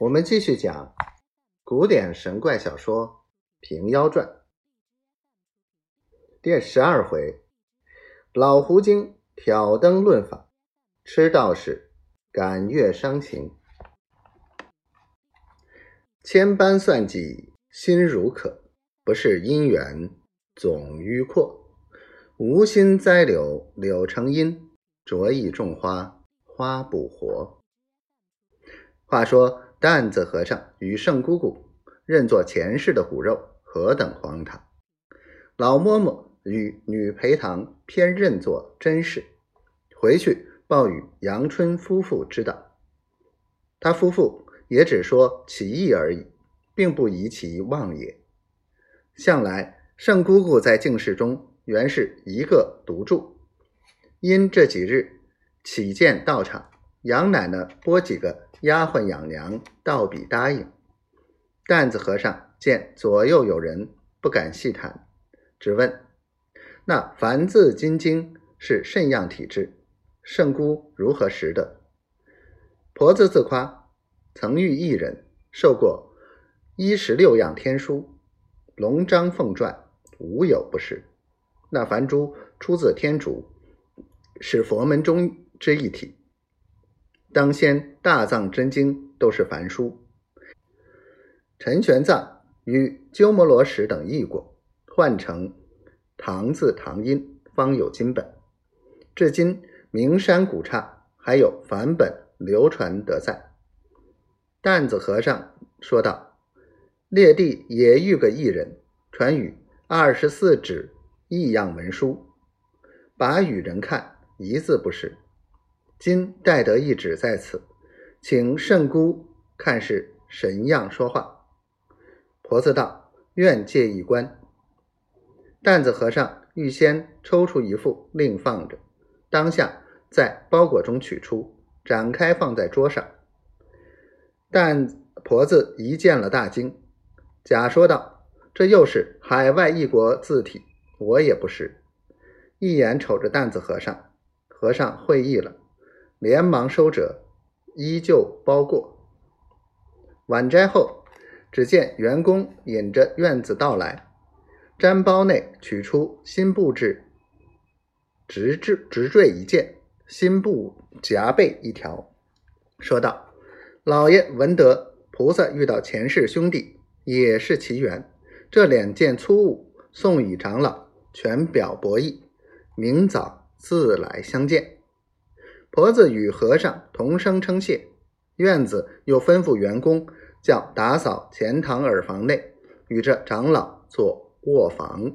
我们继续讲古典神怪小说《平妖传》第十二回：老狐精挑灯论法，吃道士感月伤情。千般算计心如渴，不是姻缘总迂阔。无心栽柳柳成荫，着意种花花不活。话说。担子和尚与圣姑姑认作前世的骨肉，何等荒唐！老嬷嬷与女陪堂偏认作真事，回去报与阳春夫妇知道。他夫妇也只说奇异而已，并不疑其妄也。向来圣姑姑在净室中原是一个独住，因这几日起见道场，杨奶奶拨几个。丫鬟养娘道比答应，担子和尚见左右有人，不敢细谈，只问：“那凡字金经是甚样体质？圣姑如何识的？”婆子自夸曾遇一人，受过一十六样天书，龙章凤篆，无有不识。那凡珠出自天竺，是佛门中之一体。当先大藏真经都是梵书，陈玄奘与鸠摩罗什等译过，换成唐字唐音，方有金本。至今名山古刹还有梵本流传得在。担子和尚说道：“列地也遇个异人，传与二十四纸异样文书，把与人看，一字不识。”今待得一旨在此，请圣姑看是神样说话。婆子道：“愿借一观。”担子和尚预先抽出一副，另放着，当下在包裹中取出，展开放在桌上。但婆子一见了大惊，假说道：“这又是海外异国字体，我也不识。”一眼瞅着担子和尚，和尚会意了。连忙收折，依旧包过。晚斋后，只见员工引着院子到来，毡包内取出新布制直坠直坠一件，新布夹背一条，说道：“老爷闻得菩萨遇到前世兄弟，也是奇缘。这两件粗物送与长老，全表博意，明早自来相见。”婆子与和尚同声称谢，院子又吩咐员工叫打扫前堂耳房内，与这长老做卧房。